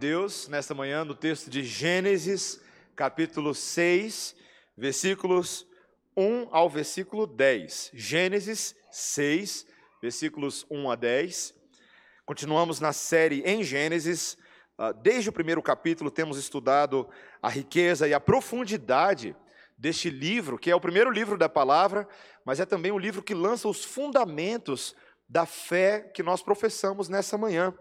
Deus, nesta manhã, no texto de Gênesis, capítulo 6, versículos 1 ao versículo 10. Gênesis 6, versículos 1 a 10. Continuamos na série em Gênesis. Ah, desde o primeiro capítulo, temos estudado a riqueza e a profundidade deste livro, que é o primeiro livro da palavra, mas é também um livro que lança os fundamentos da fé que nós professamos nessa manhã.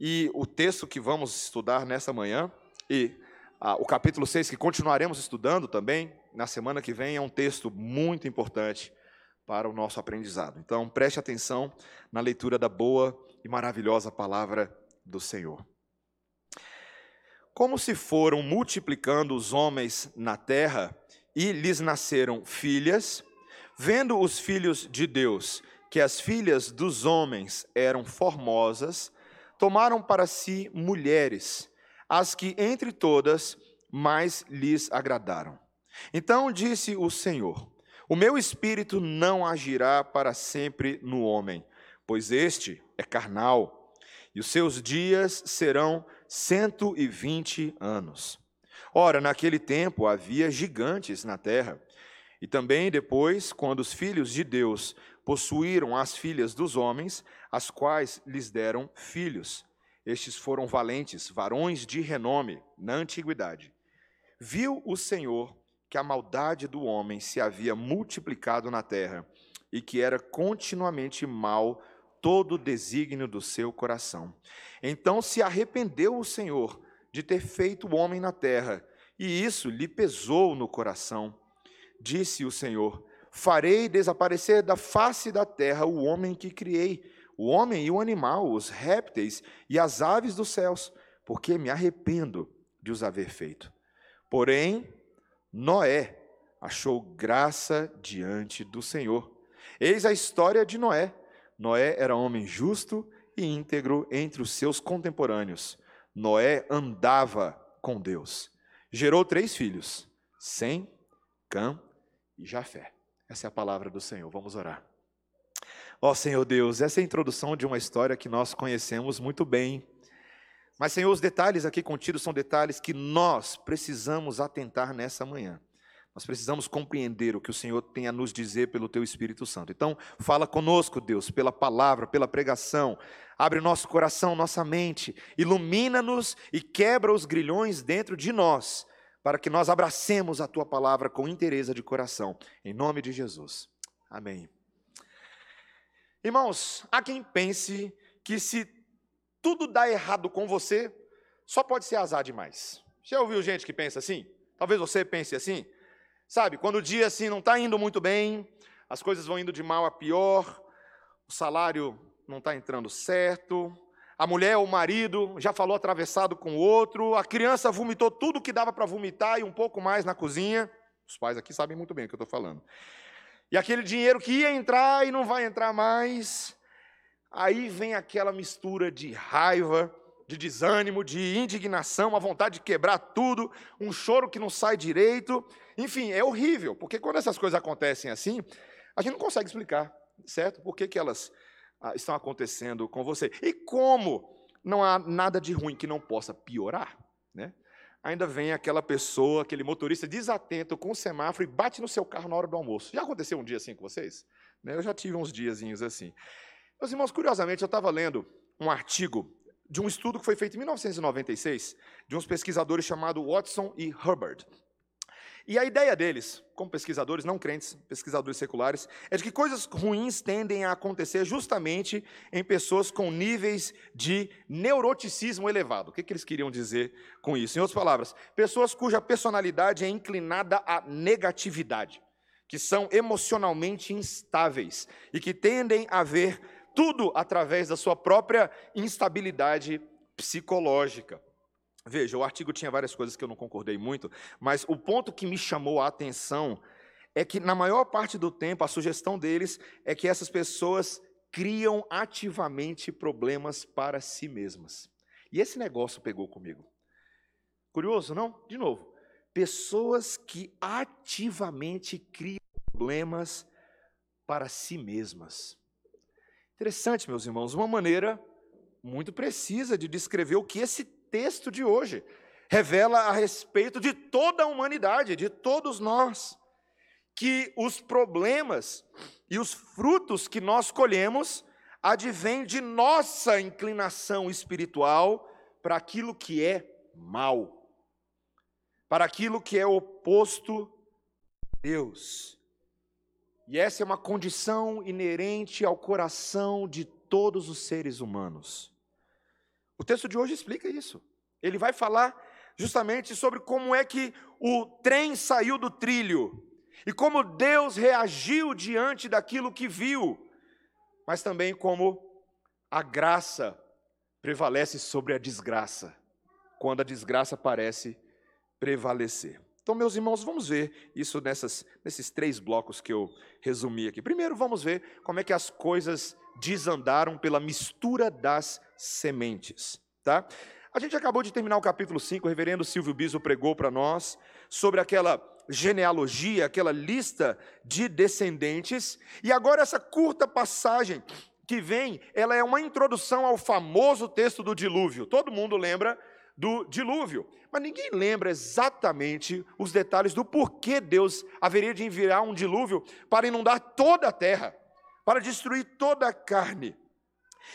E o texto que vamos estudar nessa manhã, e ah, o capítulo 6, que continuaremos estudando também na semana que vem, é um texto muito importante para o nosso aprendizado. Então, preste atenção na leitura da boa e maravilhosa palavra do Senhor. Como se foram multiplicando os homens na terra e lhes nasceram filhas, vendo os filhos de Deus que as filhas dos homens eram formosas, tomaram para si mulheres, as que entre todas mais lhes agradaram. Então disse o Senhor: O meu espírito não agirá para sempre no homem, pois este é carnal, e os seus dias serão cento e vinte anos. Ora, naquele tempo havia gigantes na terra, e também depois, quando os filhos de Deus possuíram as filhas dos homens, as quais lhes deram filhos. Estes foram valentes, varões de renome na antiguidade. Viu o Senhor que a maldade do homem se havia multiplicado na terra e que era continuamente mal todo o desígnio do seu coração. Então se arrependeu o Senhor de ter feito o homem na terra, e isso lhe pesou no coração. Disse o Senhor: Farei desaparecer da face da terra o homem que criei, o homem e o animal, os répteis e as aves dos céus, porque me arrependo de os haver feito. Porém, Noé achou graça diante do Senhor. Eis a história de Noé. Noé era homem justo e íntegro entre os seus contemporâneos. Noé andava com Deus. Gerou três filhos: Sem, Cã e Jafé. Essa é a palavra do Senhor. Vamos orar. Ó oh, Senhor Deus, essa é a introdução de uma história que nós conhecemos muito bem. Mas, Senhor, os detalhes aqui contidos são detalhes que nós precisamos atentar nessa manhã. Nós precisamos compreender o que o Senhor tem a nos dizer pelo Teu Espírito Santo. Então, fala conosco, Deus, pela palavra, pela pregação. Abre nosso coração, nossa mente, ilumina-nos e quebra os grilhões dentro de nós, para que nós abracemos a Tua palavra com interesse de coração. Em nome de Jesus. Amém. Irmãos, há quem pense que se tudo dá errado com você, só pode ser azar demais. Já ouviu gente que pensa assim? Talvez você pense assim. Sabe, quando o dia assim não está indo muito bem, as coisas vão indo de mal a pior, o salário não está entrando certo, a mulher ou o marido já falou atravessado com o outro, a criança vomitou tudo que dava para vomitar e um pouco mais na cozinha. Os pais aqui sabem muito bem o que eu estou falando. E aquele dinheiro que ia entrar e não vai entrar mais. Aí vem aquela mistura de raiva, de desânimo, de indignação, a vontade de quebrar tudo, um choro que não sai direito. Enfim, é horrível, porque quando essas coisas acontecem assim, a gente não consegue explicar, certo? Por que, que elas estão acontecendo com você. E como não há nada de ruim que não possa piorar, né? ainda vem aquela pessoa, aquele motorista desatento com o semáforo e bate no seu carro na hora do almoço. Já aconteceu um dia assim com vocês? Né, eu já tive uns diazinhos assim. Meus irmãos, curiosamente, eu estava lendo um artigo de um estudo que foi feito em 1996, de uns pesquisadores chamados Watson e Hubbard. E a ideia deles, como pesquisadores não crentes, pesquisadores seculares, é de que coisas ruins tendem a acontecer justamente em pessoas com níveis de neuroticismo elevado. O que, que eles queriam dizer com isso? Em outras palavras, pessoas cuja personalidade é inclinada à negatividade, que são emocionalmente instáveis e que tendem a ver tudo através da sua própria instabilidade psicológica. Veja, o artigo tinha várias coisas que eu não concordei muito, mas o ponto que me chamou a atenção é que, na maior parte do tempo, a sugestão deles é que essas pessoas criam ativamente problemas para si mesmas. E esse negócio pegou comigo. Curioso, não? De novo, pessoas que ativamente criam problemas para si mesmas. Interessante, meus irmãos, uma maneira muito precisa de descrever o que esse texto de hoje. Revela a respeito de toda a humanidade, de todos nós, que os problemas e os frutos que nós colhemos advêm de nossa inclinação espiritual para aquilo que é mal, para aquilo que é oposto a Deus. E essa é uma condição inerente ao coração de todos os seres humanos. O texto de hoje explica isso. Ele vai falar justamente sobre como é que o trem saiu do trilho e como Deus reagiu diante daquilo que viu, mas também como a graça prevalece sobre a desgraça, quando a desgraça parece prevalecer. Então, meus irmãos, vamos ver isso nessas, nesses três blocos que eu resumi aqui. Primeiro, vamos ver como é que as coisas desandaram pela mistura das sementes. Tá? A gente acabou de terminar o capítulo 5, o reverendo Silvio Biso pregou para nós sobre aquela genealogia, aquela lista de descendentes, e agora essa curta passagem que vem, ela é uma introdução ao famoso texto do dilúvio. Todo mundo lembra do dilúvio, mas ninguém lembra exatamente os detalhes do porquê Deus haveria de enviar um dilúvio para inundar toda a terra, para destruir toda a carne.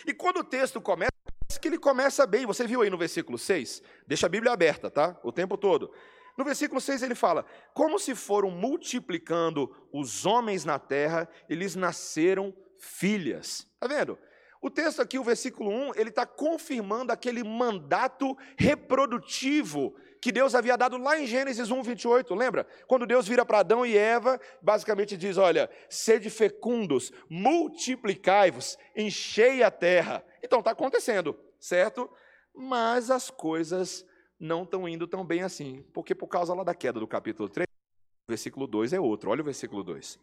E quando o texto começa, que ele começa bem, você viu aí no versículo 6? Deixa a Bíblia aberta, tá? O tempo todo. No versículo 6 ele fala: Como se foram multiplicando os homens na terra, eles nasceram filhas. Está vendo? O texto aqui, o versículo 1, ele está confirmando aquele mandato reprodutivo que Deus havia dado lá em Gênesis 1, 28, lembra? Quando Deus vira para Adão e Eva, basicamente diz: Olha, sede fecundos, multiplicai-vos, enchei a terra. Então está acontecendo, certo? Mas as coisas não estão indo tão bem assim, porque por causa lá da queda do capítulo 3, o versículo 2 é outro, olha o versículo 2.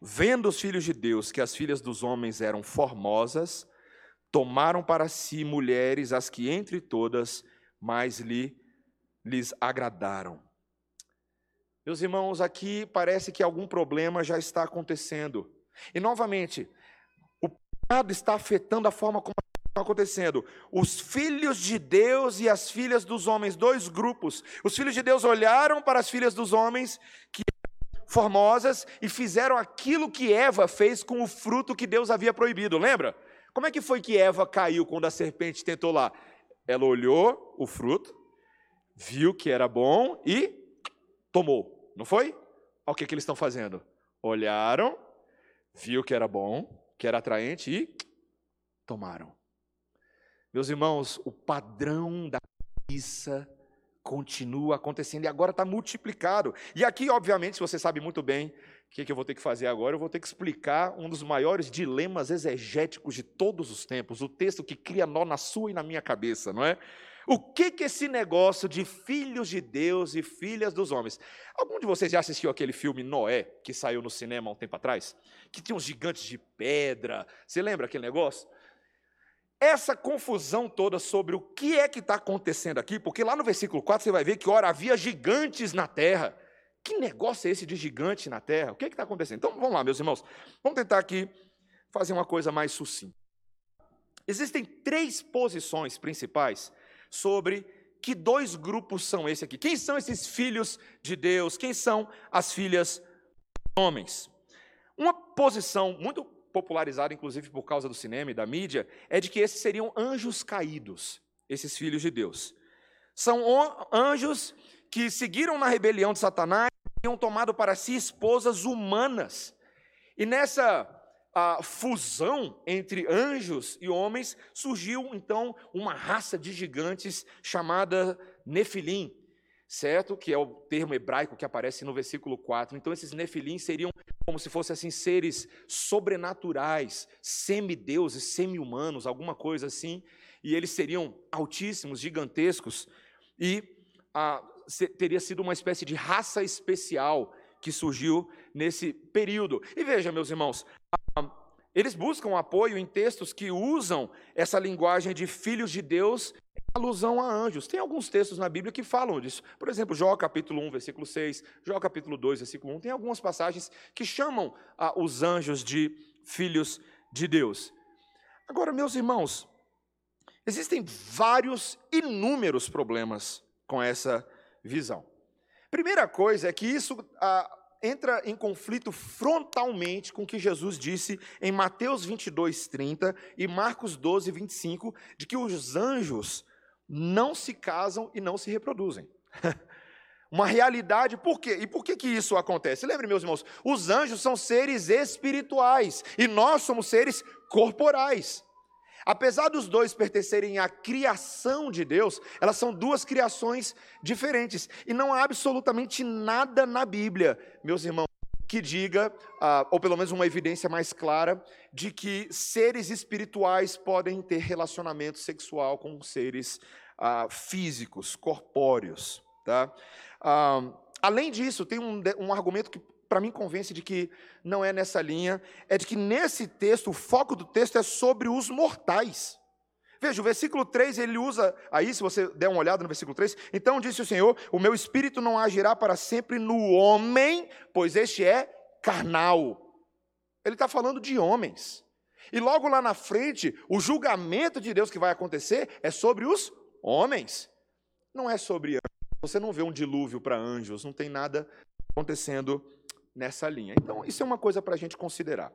Vendo os filhos de Deus que as filhas dos homens eram formosas, tomaram para si mulheres as que entre todas mais lhe lhes agradaram. Meus irmãos, aqui parece que algum problema já está acontecendo. E novamente, o pecado está afetando a forma como está acontecendo. Os filhos de Deus e as filhas dos homens, dois grupos. Os filhos de Deus olharam para as filhas dos homens que formosas e fizeram aquilo que Eva fez com o fruto que Deus havia proibido. Lembra? Como é que foi que Eva caiu quando a serpente tentou lá? Ela olhou o fruto, viu que era bom e tomou, não foi? Olha o que, que eles estão fazendo. Olharam, viu que era bom, que era atraente e tomaram. Meus irmãos, o padrão da preguiça continua acontecendo e agora está multiplicado. E aqui, obviamente, se você sabe muito bem que, que eu vou ter que fazer agora, eu vou ter que explicar um dos maiores dilemas exegéticos de todos os tempos, o texto que cria nó na sua e na minha cabeça, não é? O que que esse negócio de filhos de Deus e filhas dos homens? Algum de vocês já assistiu aquele filme Noé, que saiu no cinema há um tempo atrás? Que tinha uns gigantes de pedra. Você lembra aquele negócio? Essa confusão toda sobre o que é que está acontecendo aqui, porque lá no versículo 4 você vai ver que, ora, havia gigantes na terra. Que negócio é esse de gigante na terra? O que é está acontecendo? Então, vamos lá, meus irmãos. Vamos tentar aqui fazer uma coisa mais sucinta. Existem três posições principais sobre que dois grupos são esses aqui. Quem são esses filhos de Deus? Quem são as filhas homens? Uma posição muito popularizada, inclusive por causa do cinema e da mídia, é de que esses seriam anjos caídos, esses filhos de Deus. São anjos que seguiram na rebelião de Satanás tinham tomado para si esposas humanas. E nessa a fusão entre anjos e homens, surgiu então uma raça de gigantes chamada Nefilim, certo? Que é o termo hebraico que aparece no versículo 4. Então, esses Nefilim seriam como se fossem assim seres sobrenaturais, semideuses, semi-humanos, alguma coisa assim, e eles seriam altíssimos, gigantescos, e ah, teria sido uma espécie de raça especial que surgiu nesse período. E veja, meus irmãos, eles buscam apoio em textos que usam essa linguagem de filhos de Deus alusão a anjos. Tem alguns textos na Bíblia que falam disso. Por exemplo, Jó capítulo 1, versículo 6, Jó capítulo 2, versículo 1. Tem algumas passagens que chamam ah, os anjos de filhos de Deus. Agora, meus irmãos, Existem vários, inúmeros problemas com essa visão. Primeira coisa é que isso ah, entra em conflito frontalmente com o que Jesus disse em Mateus 22, 30 e Marcos 12, 25, de que os anjos não se casam e não se reproduzem. Uma realidade, por quê? E por que, que isso acontece? Lembre, meus irmãos, os anjos são seres espirituais e nós somos seres corporais. Apesar dos dois pertencerem à criação de Deus, elas são duas criações diferentes. E não há absolutamente nada na Bíblia, meus irmãos, que diga, ah, ou pelo menos uma evidência mais clara, de que seres espirituais podem ter relacionamento sexual com seres ah, físicos, corpóreos. Tá? Ah, além disso, tem um, um argumento que para mim convence de que não é nessa linha, é de que nesse texto, o foco do texto é sobre os mortais. Veja, o versículo 3 ele usa, aí se você der uma olhada no versículo 3, então disse o Senhor: O meu espírito não agirá para sempre no homem, pois este é carnal. Ele está falando de homens. E logo lá na frente, o julgamento de Deus que vai acontecer é sobre os homens, não é sobre anjos. Você não vê um dilúvio para anjos, não tem nada acontecendo nessa linha. Então, isso é uma coisa para a gente considerar.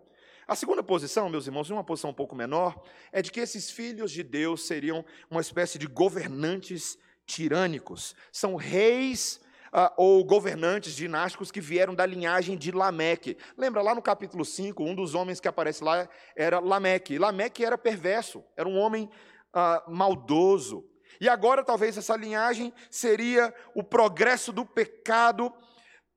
A segunda posição, meus irmãos, uma posição um pouco menor, é de que esses filhos de Deus seriam uma espécie de governantes tirânicos. São reis ah, ou governantes dinásticos que vieram da linhagem de Lameque. Lembra lá no capítulo 5, um dos homens que aparece lá era Lameque. Lameque era perverso, era um homem ah, maldoso. E agora talvez essa linhagem seria o progresso do pecado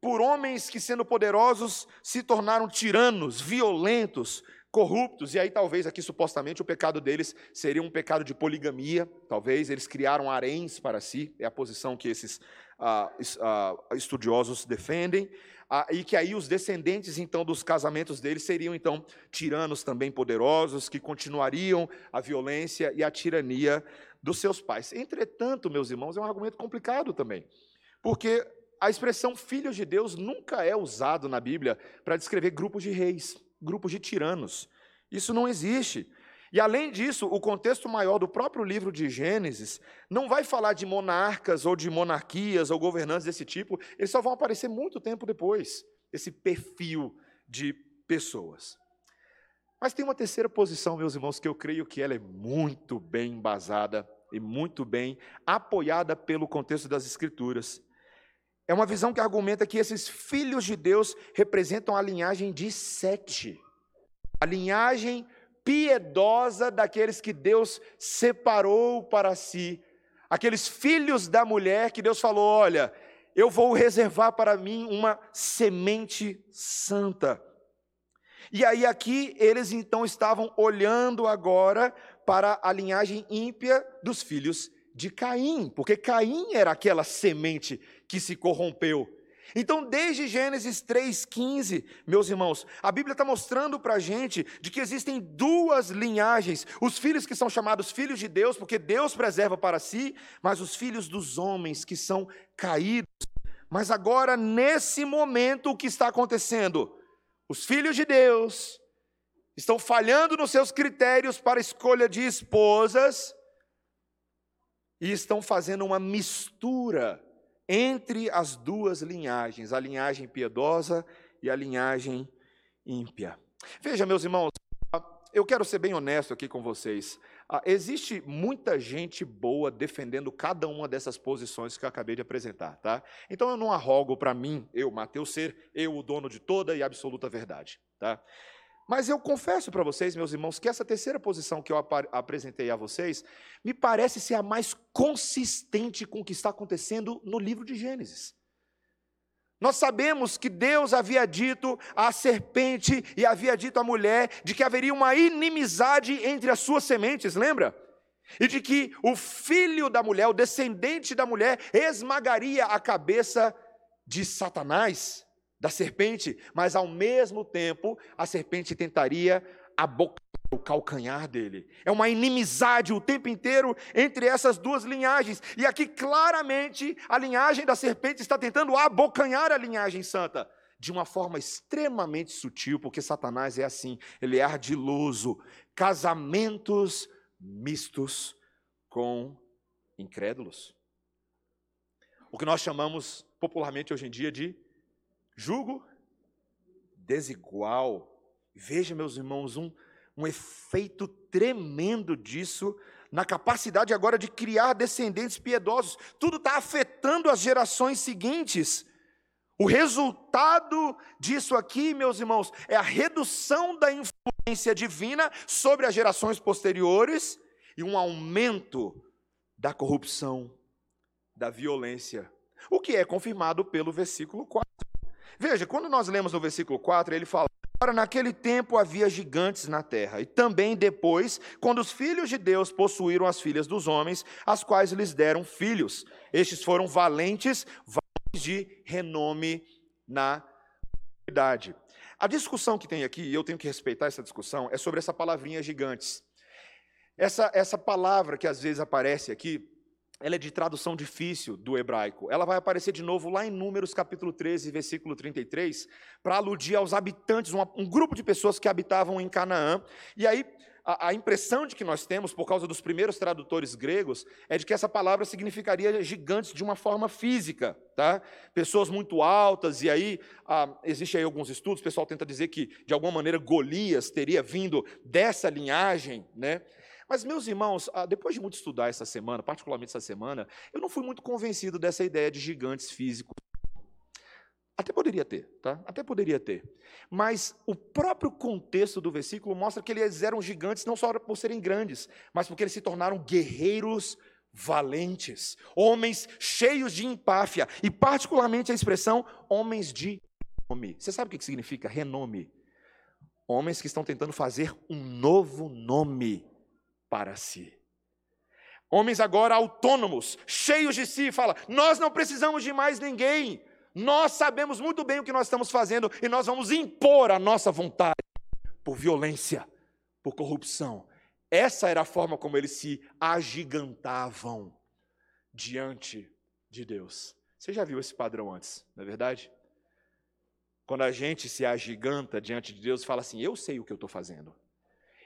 por homens que, sendo poderosos, se tornaram tiranos, violentos, corruptos, e aí talvez aqui supostamente o pecado deles seria um pecado de poligamia, talvez eles criaram haréns para si, é a posição que esses ah, ah, estudiosos defendem, ah, e que aí os descendentes então dos casamentos deles seriam então tiranos também poderosos, que continuariam a violência e a tirania dos seus pais. Entretanto, meus irmãos, é um argumento complicado também, porque a expressão filhos de Deus nunca é usado na Bíblia para descrever grupos de reis, grupos de tiranos. Isso não existe. E além disso, o contexto maior do próprio livro de Gênesis não vai falar de monarcas ou de monarquias ou governantes desse tipo, eles só vão aparecer muito tempo depois, esse perfil de pessoas. Mas tem uma terceira posição, meus irmãos, que eu creio que ela é muito bem embasada e muito bem apoiada pelo contexto das Escrituras. É uma visão que argumenta que esses filhos de Deus representam a linhagem de Sete, a linhagem piedosa daqueles que Deus separou para si, aqueles filhos da mulher que Deus falou: olha, eu vou reservar para mim uma semente santa. E aí, aqui, eles então estavam olhando agora para a linhagem ímpia dos filhos de Caim, porque Caim era aquela semente que se corrompeu. Então, desde Gênesis 3,15, meus irmãos, a Bíblia está mostrando para a gente de que existem duas linhagens: os filhos que são chamados filhos de Deus, porque Deus preserva para si, mas os filhos dos homens que são caídos. Mas agora, nesse momento, o que está acontecendo? Os filhos de Deus estão falhando nos seus critérios para escolha de esposas e estão fazendo uma mistura entre as duas linhagens, a linhagem piedosa e a linhagem ímpia. Veja, meus irmãos, eu quero ser bem honesto aqui com vocês. Ah, existe muita gente boa defendendo cada uma dessas posições que eu acabei de apresentar, tá? Então eu não arrogo para mim, eu, Mateus, ser eu o dono de toda e absoluta verdade, tá? Mas eu confesso para vocês, meus irmãos, que essa terceira posição que eu ap apresentei a vocês me parece ser a mais consistente com o que está acontecendo no livro de Gênesis. Nós sabemos que Deus havia dito à serpente e havia dito à mulher de que haveria uma inimizade entre as suas sementes, lembra? E de que o filho da mulher, o descendente da mulher, esmagaria a cabeça de Satanás da serpente, mas ao mesmo tempo a serpente tentaria abocar o calcanhar dele. É uma inimizade o tempo inteiro entre essas duas linhagens. E aqui claramente a linhagem da serpente está tentando abocanhar a linhagem santa de uma forma extremamente sutil, porque Satanás é assim, ele é ardiloso. Casamentos mistos com incrédulos. O que nós chamamos popularmente hoje em dia de jugo desigual. Veja, meus irmãos, um, um efeito tremendo disso na capacidade agora de criar descendentes piedosos. Tudo está afetando as gerações seguintes. O resultado disso aqui, meus irmãos, é a redução da influência divina sobre as gerações posteriores e um aumento da corrupção, da violência. O que é confirmado pelo versículo 4. Veja, quando nós lemos no versículo 4, ele fala: Ora, naquele tempo havia gigantes na terra, e também depois, quando os filhos de Deus possuíram as filhas dos homens, as quais lhes deram filhos. Estes foram valentes, valentes de renome na idade. A discussão que tem aqui, e eu tenho que respeitar essa discussão, é sobre essa palavrinha gigantes. Essa, essa palavra que às vezes aparece aqui, ela é de tradução difícil do hebraico. Ela vai aparecer de novo lá em Números capítulo 13, versículo 33, para aludir aos habitantes, um, um, grupo de pessoas que habitavam em Canaã. E aí, a, a, impressão de que nós temos, por causa dos primeiros tradutores gregos, é de que essa palavra significaria gigantes de uma forma física, tá? Pessoas muito altas, e aí, ah, existe aí alguns estudos, o pessoal tenta dizer que, de alguma maneira, Golias teria vindo dessa linhagem, né? Mas, meus irmãos, ah, depois de muito estudar essa semana, particularmente essa semana, eu não fui muito convencido dessa ideia de gigantes físicos. Até poderia ter, tá? Até poderia ter. Mas o próprio contexto do versículo mostra que eles eram gigantes não só por serem grandes, mas porque eles se tornaram guerreiros valentes, homens cheios de empáfia, e particularmente a expressão homens de renome. Você sabe o que significa renome? Homens que estão tentando fazer um novo nome para si. Homens agora autônomos, cheios de si, fala: "Nós não precisamos de mais ninguém. Nós sabemos muito bem o que nós estamos fazendo e nós vamos impor a nossa vontade por violência, por corrupção." Essa era a forma como eles se agigantavam diante de Deus. Você já viu esse padrão antes, não é verdade? Quando a gente se agiganta diante de Deus fala assim: Eu sei o que eu estou fazendo.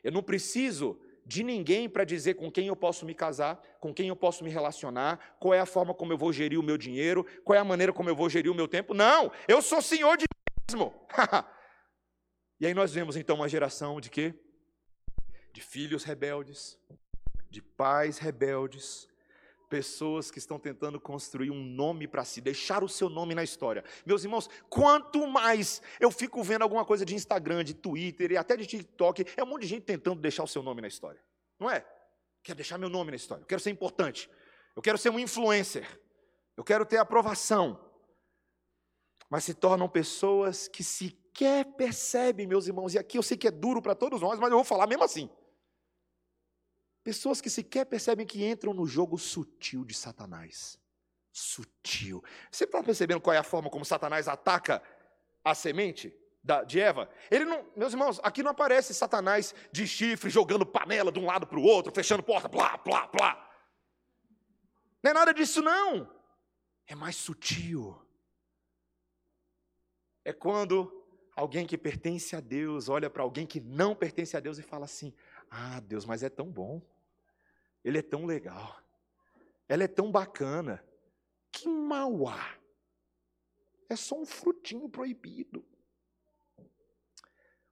Eu não preciso de ninguém para dizer com quem eu posso me casar, com quem eu posso me relacionar, qual é a forma como eu vou gerir o meu dinheiro, qual é a maneira como eu vou gerir o meu tempo. Não, eu sou senhor de mim mesmo. e aí nós vemos então uma geração de quê? De filhos rebeldes, de pais rebeldes, pessoas que estão tentando construir um nome para si, deixar o seu nome na história. Meus irmãos, quanto mais eu fico vendo alguma coisa de Instagram, de Twitter e até de TikTok, é um monte de gente tentando deixar o seu nome na história. Não é? Quero deixar meu nome na história. Eu quero ser importante. Eu quero ser um influencer. Eu quero ter aprovação. Mas se tornam pessoas que sequer percebem, meus irmãos, e aqui eu sei que é duro para todos nós, mas eu vou falar mesmo assim Pessoas que sequer percebem que entram no jogo sutil de Satanás. Sutil. Você está percebendo qual é a forma como Satanás ataca a semente da, de Eva? Ele não, meus irmãos, aqui não aparece Satanás de chifre jogando panela de um lado para o outro, fechando porta, blá, blá, blá. Não é nada disso, não. É mais sutil. É quando alguém que pertence a Deus olha para alguém que não pertence a Deus e fala assim: Ah, Deus, mas é tão bom. Ele é tão legal. Ela é tão bacana. Que mal há. É só um frutinho proibido.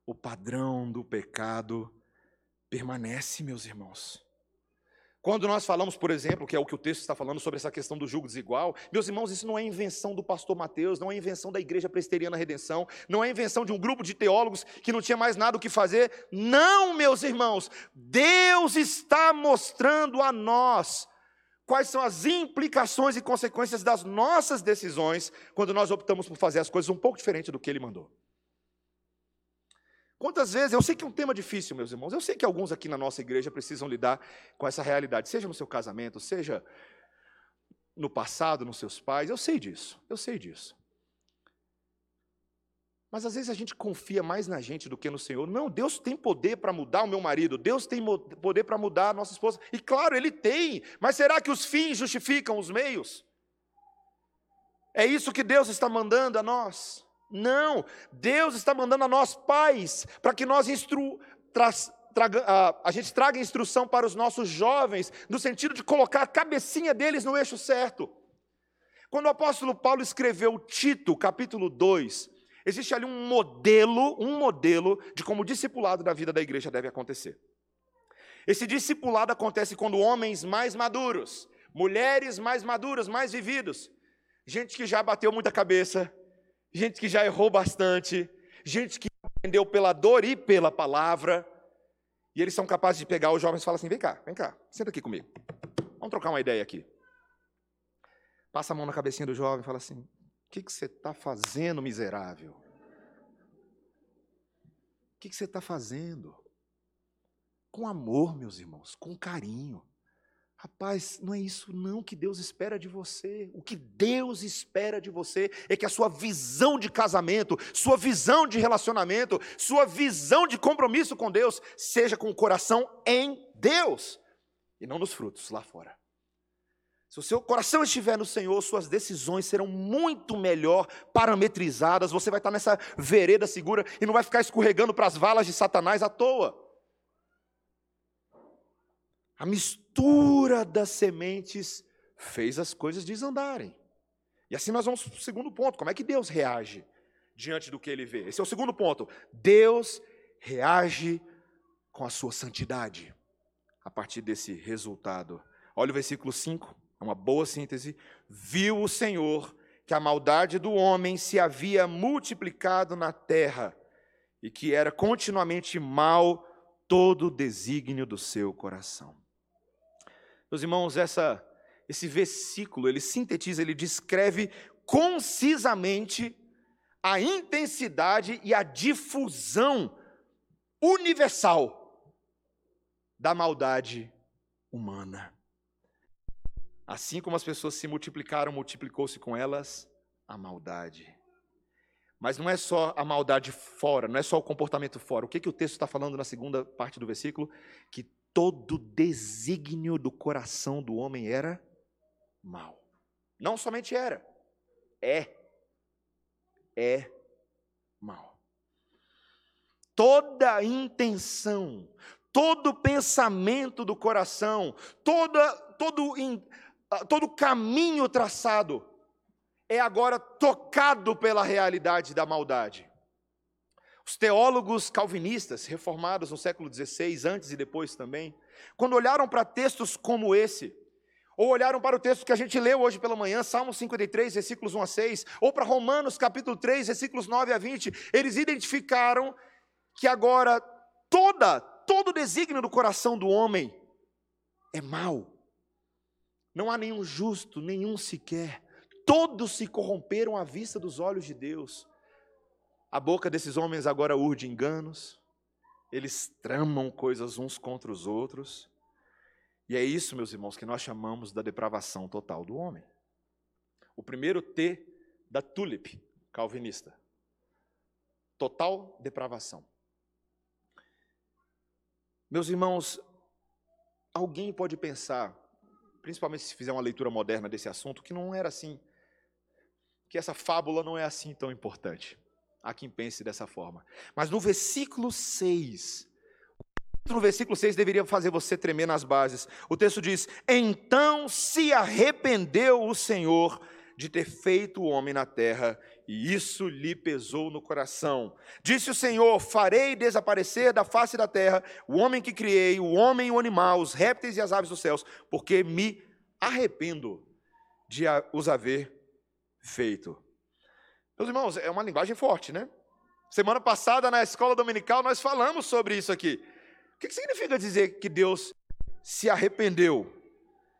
O padrão do pecado permanece, meus irmãos. Quando nós falamos, por exemplo, que é o que o texto está falando sobre essa questão do jugo desigual, meus irmãos, isso não é invenção do pastor Mateus, não é invenção da Igreja Presteriana Redenção, não é invenção de um grupo de teólogos que não tinha mais nada o que fazer. Não, meus irmãos, Deus está mostrando a nós quais são as implicações e consequências das nossas decisões quando nós optamos por fazer as coisas um pouco diferente do que Ele mandou. Quantas vezes, eu sei que é um tema difícil, meus irmãos, eu sei que alguns aqui na nossa igreja precisam lidar com essa realidade, seja no seu casamento, seja no passado, nos seus pais, eu sei disso, eu sei disso. Mas às vezes a gente confia mais na gente do que no Senhor. Não, Deus tem poder para mudar o meu marido, Deus tem poder para mudar a nossa esposa. E claro, Ele tem, mas será que os fins justificam os meios? É isso que Deus está mandando a nós. Não, Deus está mandando a nós pais para que nós instru, traga, a, a gente traga instrução para os nossos jovens, no sentido de colocar a cabecinha deles no eixo certo. Quando o apóstolo Paulo escreveu Tito, capítulo 2, existe ali um modelo, um modelo de como o discipulado da vida da igreja deve acontecer. Esse discipulado acontece quando homens mais maduros, mulheres mais maduras, mais vividos, gente que já bateu muita cabeça, gente que já errou bastante, gente que aprendeu pela dor e pela palavra, e eles são capazes de pegar os jovens e falar assim: vem cá, vem cá, senta aqui comigo. Vamos trocar uma ideia aqui. Passa a mão na cabecinha do jovem e fala assim: o que, que você está fazendo, miserável? O que, que você está fazendo? Com amor, meus irmãos, com carinho. Rapaz, não é isso não que Deus espera de você. O que Deus espera de você é que a sua visão de casamento, sua visão de relacionamento, sua visão de compromisso com Deus seja com o coração em Deus e não nos frutos lá fora. Se o seu coração estiver no Senhor, suas decisões serão muito melhor parametrizadas, você vai estar nessa vereda segura e não vai ficar escorregando para as valas de Satanás à toa. A mistura das sementes fez as coisas desandarem. E assim nós vamos para o segundo ponto: como é que Deus reage diante do que ele vê? Esse é o segundo ponto. Deus reage com a sua santidade a partir desse resultado. Olha o versículo 5, é uma boa síntese. Viu o Senhor que a maldade do homem se havia multiplicado na terra e que era continuamente mal todo o desígnio do seu coração. Meus irmãos, essa, esse versículo, ele sintetiza, ele descreve concisamente a intensidade e a difusão universal da maldade humana. Assim como as pessoas se multiplicaram, multiplicou-se com elas a maldade. Mas não é só a maldade fora, não é só o comportamento fora. O que, que o texto está falando na segunda parte do versículo? Que todo desígnio do coração do homem era mal. Não somente era, é. É mal. Toda intenção, todo pensamento do coração, toda, todo, ah, todo caminho traçado é agora tocado pela realidade da maldade. Os teólogos calvinistas, reformados no século XVI, antes e depois também, quando olharam para textos como esse, ou olharam para o texto que a gente leu hoje pela manhã, Salmo 53, versículos 1 a 6, ou para Romanos capítulo 3, versículos 9 a 20, eles identificaram que agora toda, todo o desígnio do coração do homem é mau. Não há nenhum justo, nenhum sequer. Todos se corromperam à vista dos olhos de Deus. A boca desses homens agora urde enganos, eles tramam coisas uns contra os outros. E é isso, meus irmãos, que nós chamamos da depravação total do homem. O primeiro T da tulip calvinista. Total depravação. Meus irmãos, alguém pode pensar, principalmente se fizer uma leitura moderna desse assunto, que não era assim, que essa fábula não é assim tão importante. Há quem pense dessa forma. Mas no versículo 6, no versículo 6 deveria fazer você tremer nas bases. O texto diz: Então se arrependeu o Senhor de ter feito o homem na terra, e isso lhe pesou no coração. Disse o Senhor: Farei desaparecer da face da terra o homem que criei, o homem e o animal, os répteis e as aves dos céus, porque me arrependo de os haver feito. Meus irmãos, é uma linguagem forte, né? Semana passada, na escola dominical, nós falamos sobre isso aqui. O que significa dizer que Deus se arrependeu?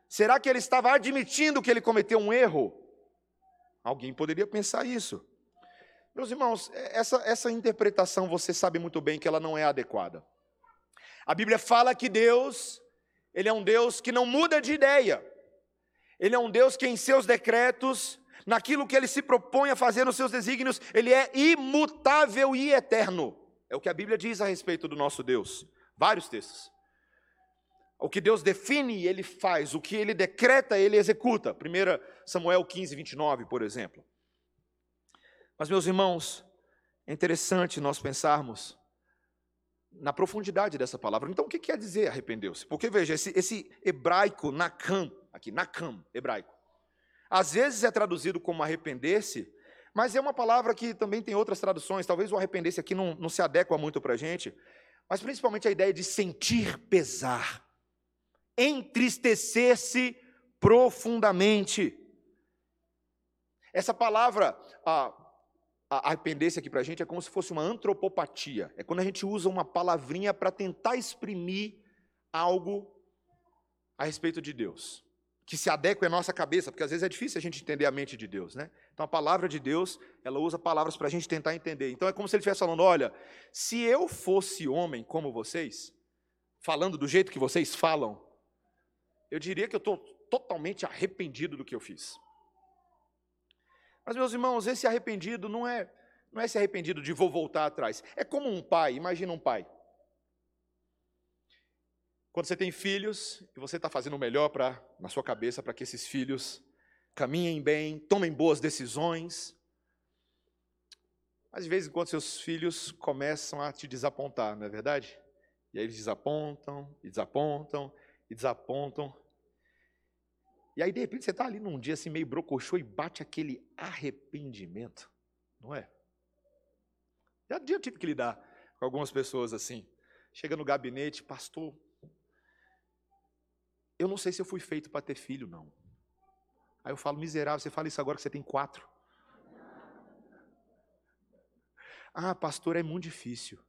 Será que ele estava admitindo que ele cometeu um erro? Alguém poderia pensar isso. Meus irmãos, é, essa, essa interpretação você sabe muito bem que ela não é adequada. A Bíblia fala que Deus, Ele é um Deus que não muda de ideia. Ele é um Deus que em seus decretos naquilo que ele se propõe a fazer nos seus desígnios, ele é imutável e eterno. É o que a Bíblia diz a respeito do nosso Deus. Vários textos. O que Deus define, ele faz. O que ele decreta, ele executa. 1 Samuel 15, 29, por exemplo. Mas, meus irmãos, é interessante nós pensarmos na profundidade dessa palavra. Então, o que quer dizer arrependeu-se? Porque, veja, esse, esse hebraico nakam, aqui, nakam, hebraico, às vezes é traduzido como arrepender-se, mas é uma palavra que também tem outras traduções. Talvez o arrepender-se aqui não, não se adequa muito para a gente, mas principalmente a ideia de sentir pesar, entristecer-se profundamente. Essa palavra, a, a arrepender-se aqui para a gente é como se fosse uma antropopatia. É quando a gente usa uma palavrinha para tentar exprimir algo a respeito de Deus que se adequa à nossa cabeça, porque às vezes é difícil a gente entender a mente de Deus, né? Então a palavra de Deus, ela usa palavras para a gente tentar entender. Então é como se ele estivesse falando: olha, se eu fosse homem como vocês, falando do jeito que vocês falam, eu diria que eu estou totalmente arrependido do que eu fiz. Mas, meus irmãos, esse arrependido não é, não é esse arrependido de vou voltar atrás. É como um pai, imagina um pai. Quando você tem filhos e você está fazendo o melhor na sua cabeça para que esses filhos caminhem bem, tomem boas decisões. Mas de vez em quando seus filhos começam a te desapontar, não é verdade? E aí eles desapontam, e desapontam, e desapontam. E aí, de repente, você está ali num dia assim, meio brocochô e bate aquele arrependimento, não é? Já eu tive que lidar com algumas pessoas assim. Chega no gabinete, pastor, eu não sei se eu fui feito para ter filho, não. Aí eu falo, miserável, você fala isso agora que você tem quatro. Ah, pastor, é muito difícil.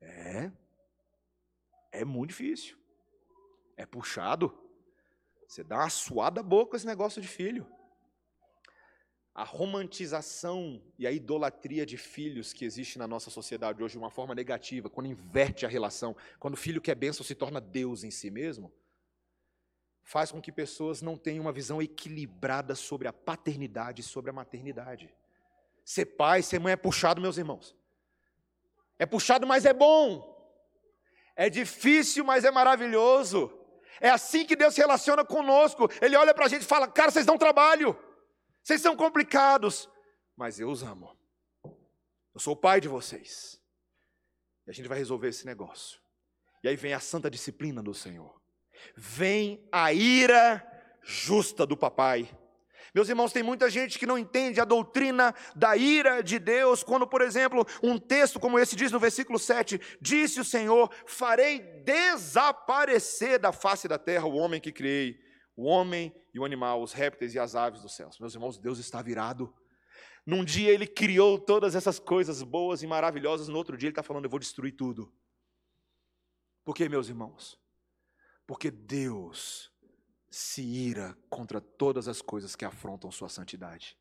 É. É muito difícil. É puxado. Você dá uma suada boca esse negócio de filho. A romantização e a idolatria de filhos que existe na nossa sociedade hoje de uma forma negativa, quando inverte a relação, quando o filho que é bênção se torna Deus em si mesmo, faz com que pessoas não tenham uma visão equilibrada sobre a paternidade e sobre a maternidade. Ser pai, ser mãe é puxado, meus irmãos. É puxado, mas é bom. É difícil, mas é maravilhoso. É assim que Deus se relaciona conosco. Ele olha para a gente e fala: Cara, vocês dão trabalho. Vocês são complicados. Mas eu os amo. Eu sou o pai de vocês. E a gente vai resolver esse negócio. E aí vem a santa disciplina do Senhor vem a ira justa do papai. Meus irmãos, tem muita gente que não entende a doutrina da ira de Deus, quando, por exemplo, um texto como esse diz no versículo 7: Disse o Senhor: Farei desaparecer da face da terra o homem que criei, o homem e o animal, os répteis e as aves dos céus. Meus irmãos, Deus está virado. Num dia ele criou todas essas coisas boas e maravilhosas, no outro dia ele está falando: Eu vou destruir tudo. Por quê, meus irmãos? Porque Deus se ira contra todas as coisas que afrontam sua santidade.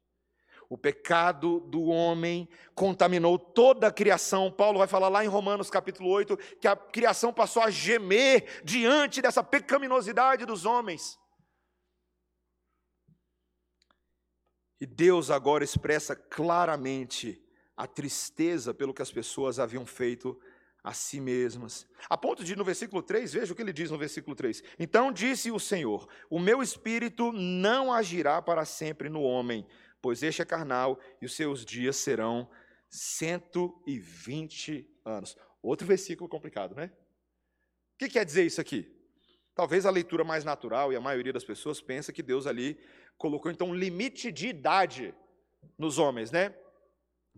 O pecado do homem contaminou toda a criação. Paulo vai falar lá em Romanos capítulo 8 que a criação passou a gemer diante dessa pecaminosidade dos homens. E Deus agora expressa claramente a tristeza pelo que as pessoas haviam feito a si mesmas. A ponto de, no versículo 3, veja o que ele diz no versículo 3. Então disse o Senhor: O meu espírito não agirá para sempre no homem, pois este é carnal e os seus dias serão 120 anos. Outro versículo complicado, né? O que quer dizer isso aqui? Talvez a leitura mais natural, e a maioria das pessoas pensa que Deus ali colocou então um limite de idade nos homens, né?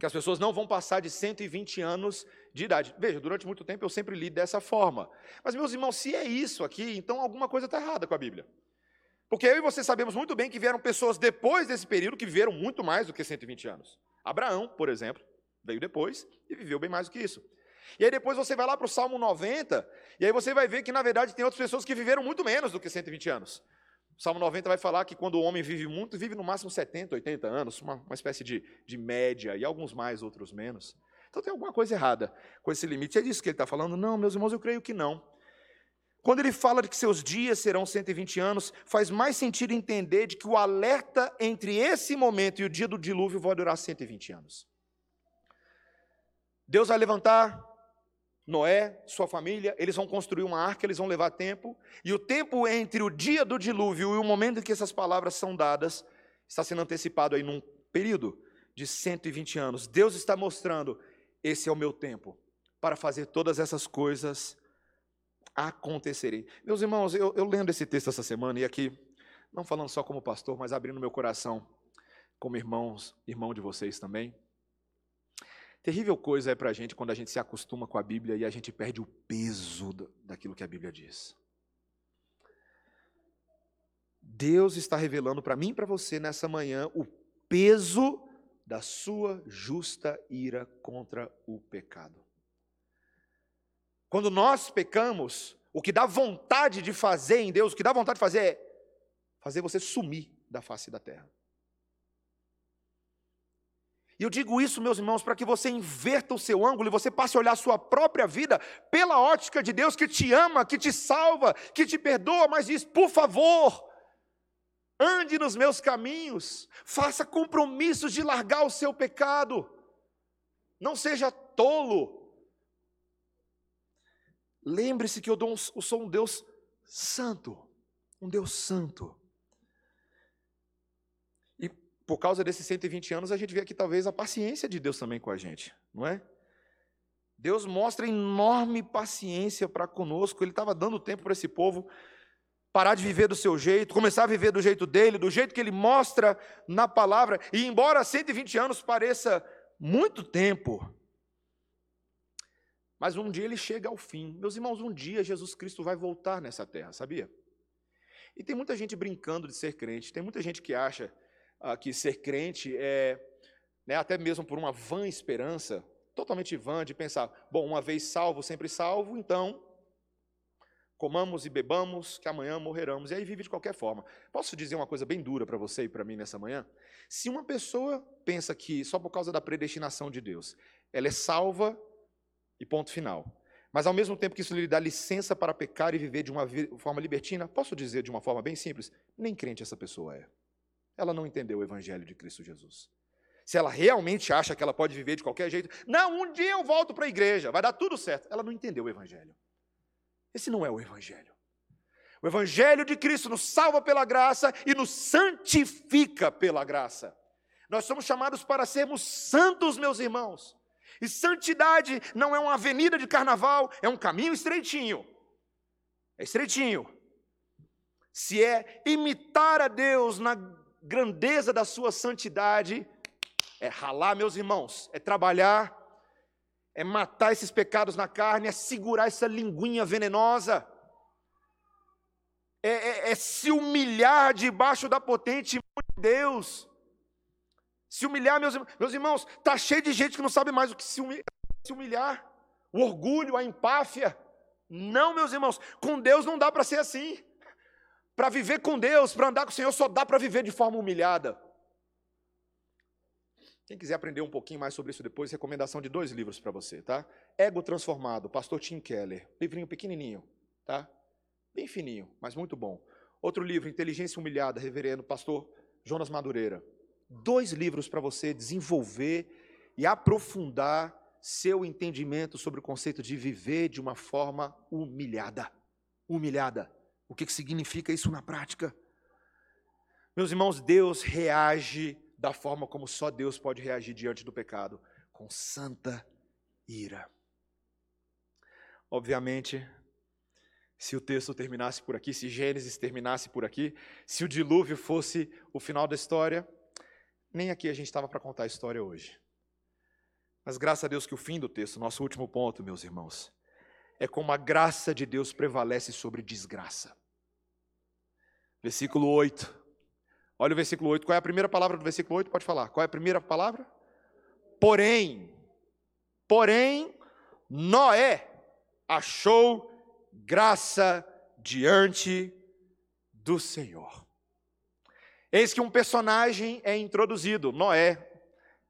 que as pessoas não vão passar de 120 anos de idade. Veja, durante muito tempo eu sempre li dessa forma. Mas, meus irmãos, se é isso aqui, então alguma coisa está errada com a Bíblia. Porque eu e você sabemos muito bem que vieram pessoas depois desse período que viveram muito mais do que 120 anos. Abraão, por exemplo, veio depois e viveu bem mais do que isso. E aí depois você vai lá para o Salmo 90, e aí você vai ver que, na verdade, tem outras pessoas que viveram muito menos do que 120 anos. O Salmo 90 vai falar que quando o homem vive muito, vive no máximo 70, 80 anos, uma, uma espécie de, de média, e alguns mais, outros menos. Então tem alguma coisa errada com esse limite. É disso que ele está falando? Não, meus irmãos, eu creio que não. Quando ele fala de que seus dias serão 120 anos, faz mais sentido entender de que o alerta entre esse momento e o dia do dilúvio vai durar 120 anos. Deus vai levantar Noé, sua família, eles vão construir uma arca, eles vão levar tempo, e o tempo entre o dia do dilúvio e o momento em que essas palavras são dadas está sendo antecipado aí num período de 120 anos. Deus está mostrando: esse é o meu tempo, para fazer todas essas coisas acontecerem. Meus irmãos, eu, eu lendo esse texto essa semana e aqui, não falando só como pastor, mas abrindo meu coração como irmãos, irmão de vocês também. Terrível coisa é para a gente quando a gente se acostuma com a Bíblia e a gente perde o peso daquilo que a Bíblia diz. Deus está revelando para mim e para você nessa manhã o peso da sua justa ira contra o pecado. Quando nós pecamos, o que dá vontade de fazer em Deus, o que dá vontade de fazer é fazer você sumir da face da terra. E eu digo isso, meus irmãos, para que você inverta o seu ângulo e você passe a olhar a sua própria vida pela ótica de Deus que te ama, que te salva, que te perdoa, mas diz: por favor, ande nos meus caminhos, faça compromissos de largar o seu pecado, não seja tolo. Lembre-se que eu, um, eu sou um Deus santo, um Deus santo por causa desses 120 anos, a gente vê aqui talvez a paciência de Deus também com a gente, não é? Deus mostra enorme paciência para conosco, Ele estava dando tempo para esse povo parar de viver do seu jeito, começar a viver do jeito dele, do jeito que ele mostra na palavra, e embora 120 anos pareça muito tempo, mas um dia ele chega ao fim. Meus irmãos, um dia Jesus Cristo vai voltar nessa terra, sabia? E tem muita gente brincando de ser crente, tem muita gente que acha ah, que ser crente é, né, até mesmo por uma vã esperança, totalmente vã, de pensar, bom, uma vez salvo, sempre salvo, então comamos e bebamos, que amanhã morreremos, e aí vive de qualquer forma. Posso dizer uma coisa bem dura para você e para mim nessa manhã? Se uma pessoa pensa que só por causa da predestinação de Deus, ela é salva e ponto final, mas ao mesmo tempo que isso lhe dá licença para pecar e viver de uma forma libertina, posso dizer de uma forma bem simples, nem crente essa pessoa é ela não entendeu o Evangelho de Cristo Jesus. Se ela realmente acha que ela pode viver de qualquer jeito, não, um dia eu volto para a igreja, vai dar tudo certo. Ela não entendeu o Evangelho. Esse não é o Evangelho. O Evangelho de Cristo nos salva pela graça e nos santifica pela graça. Nós somos chamados para sermos santos, meus irmãos. E santidade não é uma avenida de carnaval, é um caminho estreitinho. É estreitinho. Se é imitar a Deus na grandeza da sua santidade é ralar, meus irmãos, é trabalhar, é matar esses pecados na carne, é segurar essa linguinha venenosa, é, é, é se humilhar debaixo da potente mão de Deus. Se humilhar, meus, meus irmãos, está cheio de gente que não sabe mais o que se humilhar, se humilhar. O orgulho, a empáfia. Não, meus irmãos, com Deus não dá para ser assim. Para viver com Deus, para andar com o Senhor, só dá para viver de forma humilhada. Quem quiser aprender um pouquinho mais sobre isso depois, recomendação de dois livros para você, tá? Ego Transformado, Pastor Tim Keller. Livrinho pequenininho, tá? Bem fininho, mas muito bom. Outro livro, Inteligência Humilhada, Reverendo Pastor Jonas Madureira. Dois livros para você desenvolver e aprofundar seu entendimento sobre o conceito de viver de uma forma humilhada. Humilhada. O que, que significa isso na prática? Meus irmãos, Deus reage da forma como só Deus pode reagir diante do pecado com santa ira. Obviamente, se o texto terminasse por aqui, se Gênesis terminasse por aqui, se o dilúvio fosse o final da história, nem aqui a gente estava para contar a história hoje. Mas graças a Deus que o fim do texto, nosso último ponto, meus irmãos, é como a graça de Deus prevalece sobre desgraça. Versículo 8. Olha o versículo 8. Qual é a primeira palavra do versículo 8? Pode falar. Qual é a primeira palavra? Porém, porém, Noé achou graça diante do Senhor. Eis que um personagem é introduzido, Noé.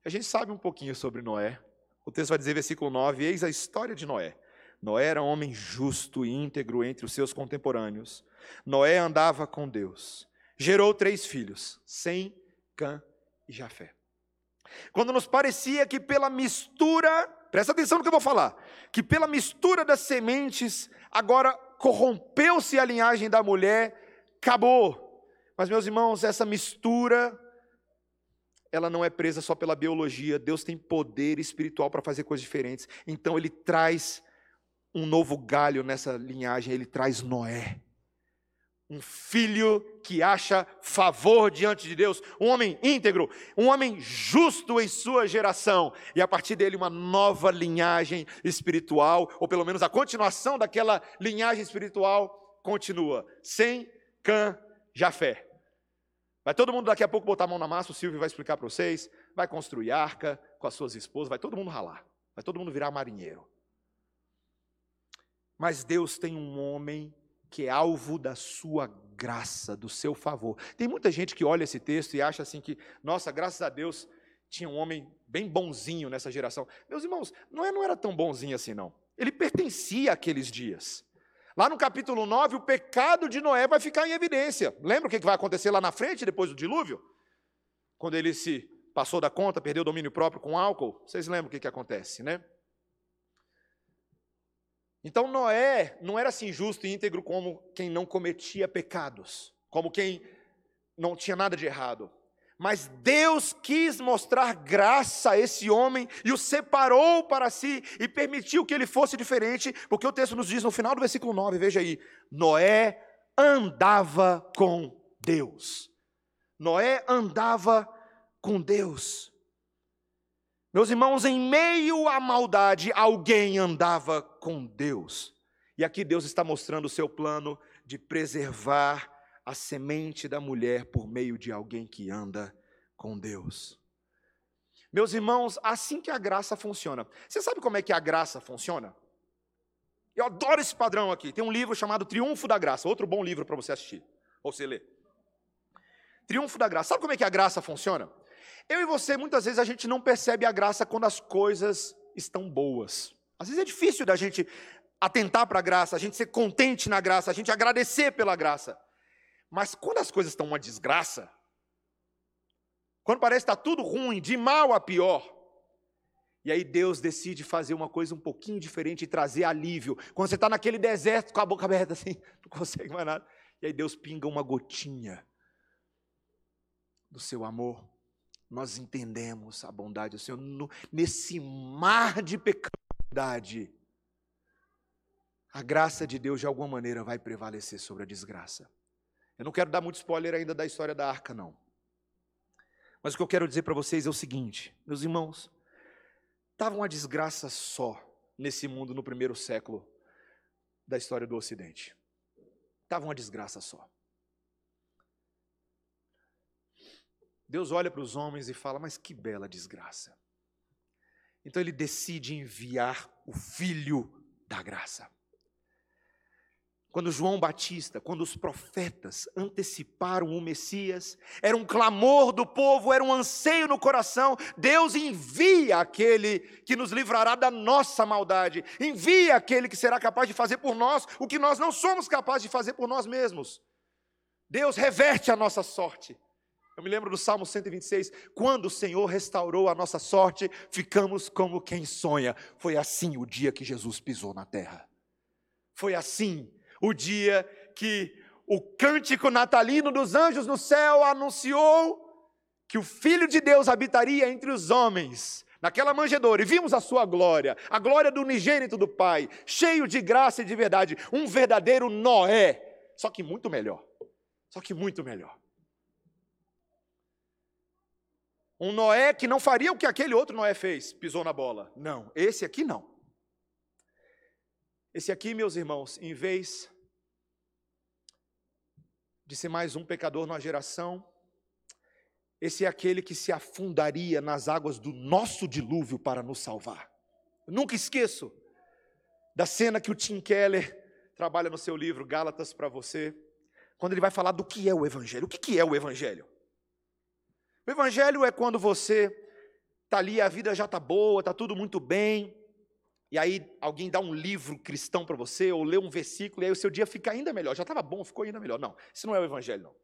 A gente sabe um pouquinho sobre Noé. O texto vai dizer, versículo 9: Eis a história de Noé. Noé era um homem justo e íntegro entre os seus contemporâneos. Noé andava com Deus. Gerou três filhos: Sem, Cã e Jafé. Quando nos parecia que pela mistura, presta atenção no que eu vou falar, que pela mistura das sementes, agora corrompeu-se a linhagem da mulher, acabou. Mas, meus irmãos, essa mistura ela não é presa só pela biologia, Deus tem poder espiritual para fazer coisas diferentes. Então ele traz um novo galho nessa linhagem, ele traz Noé. Um filho que acha favor diante de Deus, um homem íntegro, um homem justo em sua geração, e a partir dele uma nova linhagem espiritual, ou pelo menos a continuação daquela linhagem espiritual continua. Sem Cã, Jafé. Vai todo mundo daqui a pouco botar a mão na massa, o Silvio vai explicar para vocês, vai construir arca com as suas esposas, vai todo mundo ralar, vai todo mundo virar marinheiro. Mas Deus tem um homem que é alvo da sua graça, do seu favor. Tem muita gente que olha esse texto e acha assim que, nossa, graças a Deus, tinha um homem bem bonzinho nessa geração. Meus irmãos, Noé não era tão bonzinho assim, não. Ele pertencia àqueles dias. Lá no capítulo 9, o pecado de Noé vai ficar em evidência. Lembra o que vai acontecer lá na frente, depois do dilúvio? Quando ele se passou da conta, perdeu o domínio próprio com álcool. Vocês lembram o que, que acontece, né? Então Noé não era assim justo e íntegro como quem não cometia pecados, como quem não tinha nada de errado. Mas Deus quis mostrar graça a esse homem e o separou para si e permitiu que ele fosse diferente, porque o texto nos diz no final do versículo 9, veja aí: Noé andava com Deus. Noé andava com Deus. Meus irmãos, em meio à maldade, alguém andava com Deus. E aqui Deus está mostrando o seu plano de preservar a semente da mulher por meio de alguém que anda com Deus. Meus irmãos, assim que a graça funciona. Você sabe como é que a graça funciona? Eu adoro esse padrão aqui. Tem um livro chamado Triunfo da Graça, outro bom livro para você assistir, ou você ler. Triunfo da Graça. Sabe como é que a graça funciona? Eu e você, muitas vezes, a gente não percebe a graça quando as coisas estão boas. Às vezes é difícil da gente atentar para a graça, a gente ser contente na graça, a gente agradecer pela graça. Mas quando as coisas estão uma desgraça, quando parece que está tudo ruim, de mal a pior, e aí Deus decide fazer uma coisa um pouquinho diferente e trazer alívio. Quando você está naquele deserto com a boca aberta assim, não consegue mais nada. E aí Deus pinga uma gotinha do seu amor. Nós entendemos a bondade do Senhor no, nesse mar de pecado. A graça de Deus de alguma maneira vai prevalecer sobre a desgraça. Eu não quero dar muito spoiler ainda da história da arca, não. Mas o que eu quero dizer para vocês é o seguinte, meus irmãos, estava uma desgraça só nesse mundo no primeiro século da história do Ocidente. Estava uma desgraça só. Deus olha para os homens e fala: Mas que bela desgraça. Então ele decide enviar o Filho da graça. Quando João Batista, quando os profetas anteciparam o Messias, era um clamor do povo, era um anseio no coração. Deus envia aquele que nos livrará da nossa maldade, envia aquele que será capaz de fazer por nós o que nós não somos capazes de fazer por nós mesmos. Deus reverte a nossa sorte. Eu me lembro do Salmo 126, quando o Senhor restaurou a nossa sorte, ficamos como quem sonha. Foi assim o dia que Jesus pisou na terra. Foi assim o dia que o cântico natalino dos anjos no céu anunciou que o Filho de Deus habitaria entre os homens, naquela manjedoura, e vimos a sua glória, a glória do unigênito do Pai, cheio de graça e de verdade, um verdadeiro Noé, só que muito melhor. Só que muito melhor. Um Noé que não faria o que aquele outro Noé fez, pisou na bola. Não, esse aqui não. Esse aqui, meus irmãos, em vez de ser mais um pecador numa geração, esse é aquele que se afundaria nas águas do nosso dilúvio para nos salvar. Eu nunca esqueço da cena que o Tim Keller trabalha no seu livro Gálatas para você, quando ele vai falar do que é o Evangelho. O que é o Evangelho? O Evangelho é quando você está ali, a vida já está boa, está tudo muito bem, e aí alguém dá um livro cristão para você, ou lê um versículo, e aí o seu dia fica ainda melhor. Já estava bom, ficou ainda melhor. Não, isso não é o evangelho, não.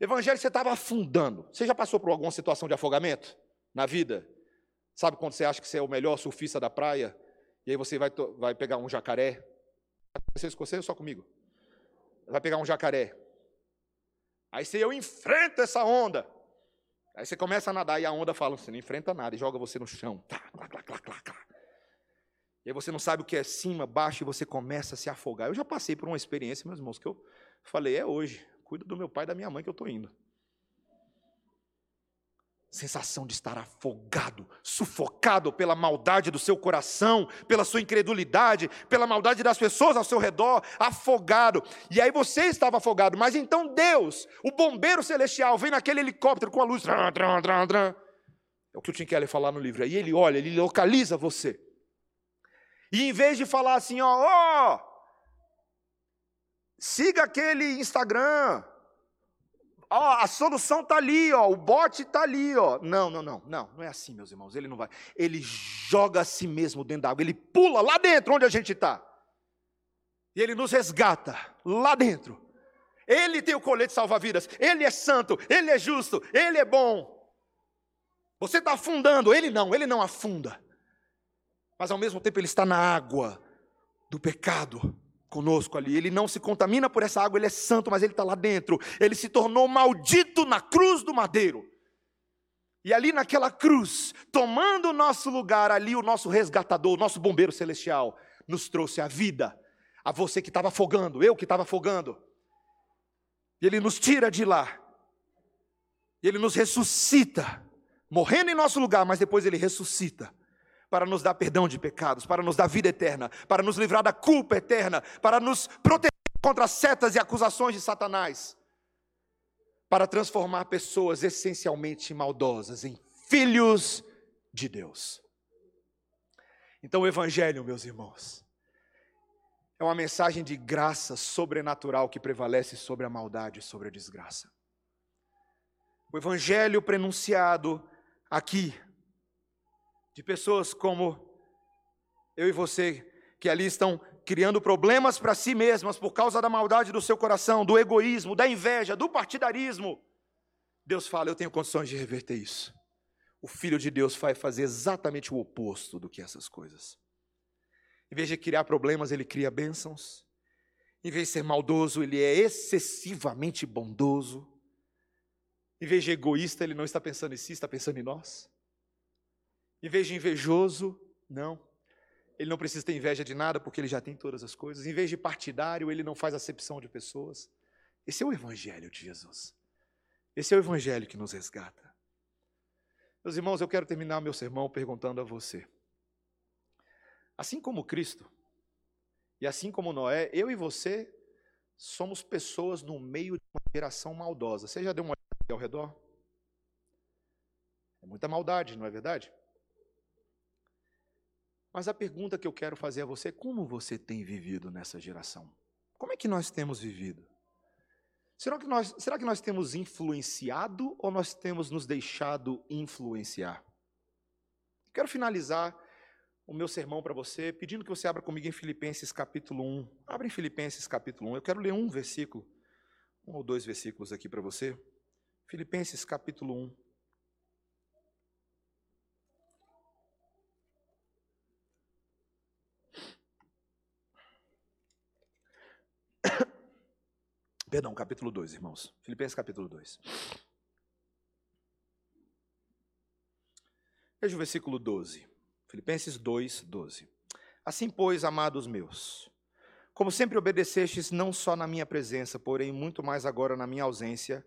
Evangelho você estava afundando. Você já passou por alguma situação de afogamento na vida? Sabe quando você acha que você é o melhor surfista da praia, e aí você vai, vai pegar um jacaré? Vocês com você ou só comigo? Vai pegar um jacaré. Aí você eu enfrento essa onda. Aí você começa a nadar e a onda fala, você não enfrenta nada e joga você no chão. Tá, clá, clá, clá, clá, clá. E aí você não sabe o que é cima, baixo e você começa a se afogar. Eu já passei por uma experiência, meus irmãos, que eu falei, é hoje. Cuida do meu pai e da minha mãe que eu estou indo sensação de estar afogado, sufocado pela maldade do seu coração, pela sua incredulidade, pela maldade das pessoas ao seu redor, afogado. E aí você estava afogado, mas então Deus, o bombeiro celestial, vem naquele helicóptero com a luz. É o que o Tim Keller falar no livro. Aí ele olha, ele localiza você. E em vez de falar assim, ó, ó, siga aquele Instagram, ó, a solução está ali, ó, o bote está ali, ó. Não, não, não, não, não é assim, meus irmãos. Ele não vai. Ele joga a si mesmo dentro da água, ele pula lá dentro onde a gente está. E ele nos resgata lá dentro. Ele tem o colete salva-vidas, ele é santo, ele é justo, ele é bom. Você está afundando, ele não, ele não afunda. Mas ao mesmo tempo ele está na água do pecado conosco ali. Ele não se contamina por essa água, ele é santo, mas ele está lá dentro. Ele se tornou maldito na cruz do madeiro. E ali naquela cruz, tomando o nosso lugar ali, o nosso resgatador, o nosso bombeiro celestial, nos trouxe a vida. A você que estava afogando, eu que estava afogando. E ele nos tira de lá. E ele nos ressuscita, morrendo em nosso lugar, mas depois ele ressuscita para nos dar perdão de pecados, para nos dar vida eterna, para nos livrar da culpa eterna, para nos proteger contra setas e acusações de Satanás, para transformar pessoas essencialmente maldosas em filhos de Deus. Então, o Evangelho, meus irmãos, é uma mensagem de graça sobrenatural que prevalece sobre a maldade e sobre a desgraça. O Evangelho prenunciado aqui de pessoas como eu e você, que ali estão criando problemas para si mesmas por causa da maldade do seu coração, do egoísmo, da inveja, do partidarismo. Deus fala: Eu tenho condições de reverter isso. O Filho de Deus vai fazer exatamente o oposto do que essas coisas. Em vez de criar problemas, ele cria bênçãos. Em vez de ser maldoso, ele é excessivamente bondoso. Em vez de egoísta, ele não está pensando em si, está pensando em nós. Em vez de invejoso, não. Ele não precisa ter inveja de nada porque ele já tem todas as coisas. Em vez de partidário, ele não faz acepção de pessoas. Esse é o Evangelho de Jesus. Esse é o Evangelho que nos resgata. Meus irmãos, eu quero terminar meu sermão perguntando a você. Assim como Cristo, e assim como Noé, eu e você somos pessoas no meio de uma geração maldosa. Você já deu uma olhada ao redor? É muita maldade, não é verdade? Mas a pergunta que eu quero fazer a você é como você tem vivido nessa geração? Como é que nós temos vivido? Será que nós, será que nós temos influenciado ou nós temos nos deixado influenciar? Quero finalizar o meu sermão para você, pedindo que você abra comigo em Filipenses capítulo 1. Abra em Filipenses capítulo 1. Eu quero ler um versículo, um ou dois versículos aqui para você. Filipenses capítulo 1. Perdão, capítulo 2, irmãos. Filipenses capítulo 2. Veja o versículo 12. Filipenses 2, 12. Assim, pois, amados meus, como sempre obedecestes, não só na minha presença, porém muito mais agora na minha ausência,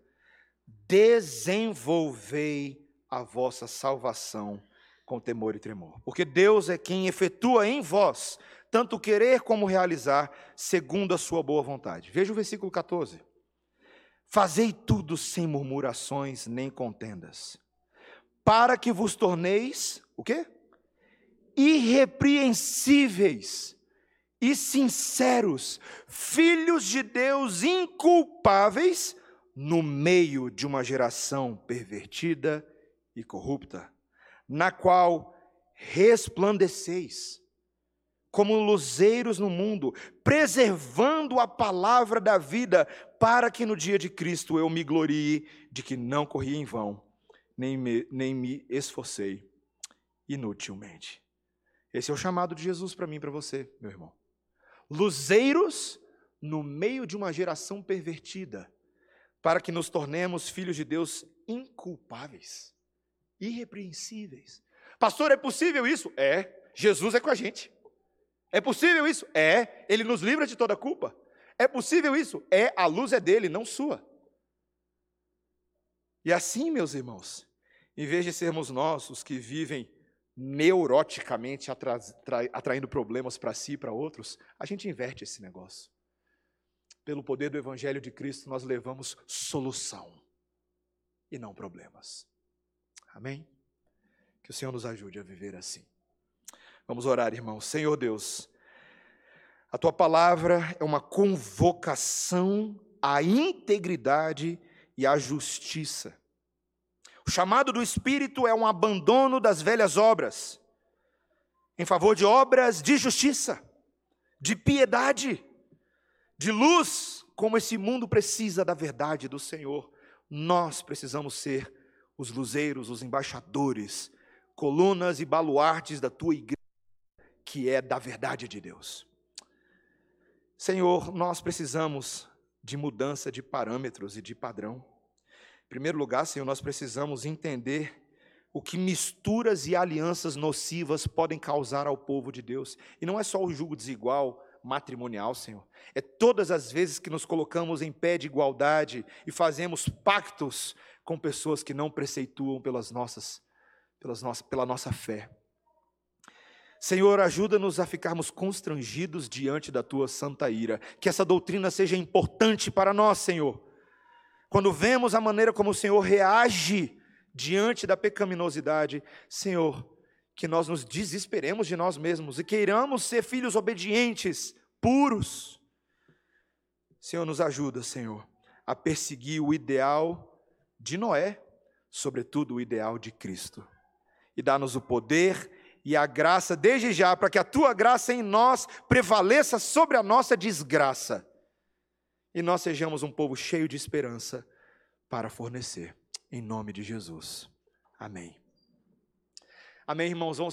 desenvolvei a vossa salvação com temor e tremor. Porque Deus é quem efetua em vós tanto querer como realizar, segundo a sua boa vontade. Veja o versículo 14. Fazei tudo sem murmurações nem contendas, para que vos torneis, o quê? Irrepreensíveis e sinceros, filhos de Deus inculpáveis, no meio de uma geração pervertida e corrupta, na qual resplandeceis como luzeiros no mundo, preservando a palavra da vida, para que no dia de Cristo eu me glorie de que não corri em vão, nem me, nem me esforcei inutilmente. Esse é o chamado de Jesus para mim e para você, meu irmão. Luzeiros no meio de uma geração pervertida, para que nos tornemos filhos de Deus inculpáveis, irrepreensíveis. Pastor, é possível isso? É. Jesus é com a gente. É possível isso? É. Ele nos livra de toda culpa. É possível isso? É. A luz é dele, não sua. E assim, meus irmãos, em vez de sermos nós os que vivem neuroticamente atra, atraindo problemas para si e para outros, a gente inverte esse negócio. Pelo poder do Evangelho de Cristo, nós levamos solução e não problemas. Amém? Que o Senhor nos ajude a viver assim. Vamos orar, irmãos. Senhor Deus, a tua palavra é uma convocação à integridade e à justiça. O chamado do Espírito é um abandono das velhas obras, em favor de obras de justiça, de piedade, de luz, como esse mundo precisa da verdade do Senhor. Nós precisamos ser os luzeiros, os embaixadores, colunas e baluartes da tua igreja, que é da verdade de Deus. Senhor, nós precisamos de mudança de parâmetros e de padrão. Em primeiro lugar, Senhor, nós precisamos entender o que misturas e alianças nocivas podem causar ao povo de Deus. E não é só o julgo desigual matrimonial, Senhor. É todas as vezes que nos colocamos em pé de igualdade e fazemos pactos com pessoas que não preceituam pelas nossas, pelas nossas, pela nossa fé. Senhor, ajuda-nos a ficarmos constrangidos diante da tua santa ira. Que essa doutrina seja importante para nós, Senhor quando vemos a maneira como o Senhor reage diante da pecaminosidade, Senhor, que nós nos desesperemos de nós mesmos e queiramos ser filhos obedientes, puros. Senhor, nos ajuda, Senhor, a perseguir o ideal de Noé, sobretudo o ideal de Cristo. E dá-nos o poder e a graça desde já, para que a tua graça em nós prevaleça sobre a nossa desgraça e nós sejamos um povo cheio de esperança para fornecer. Em nome de Jesus. Amém. Amém, irmãos. Vamos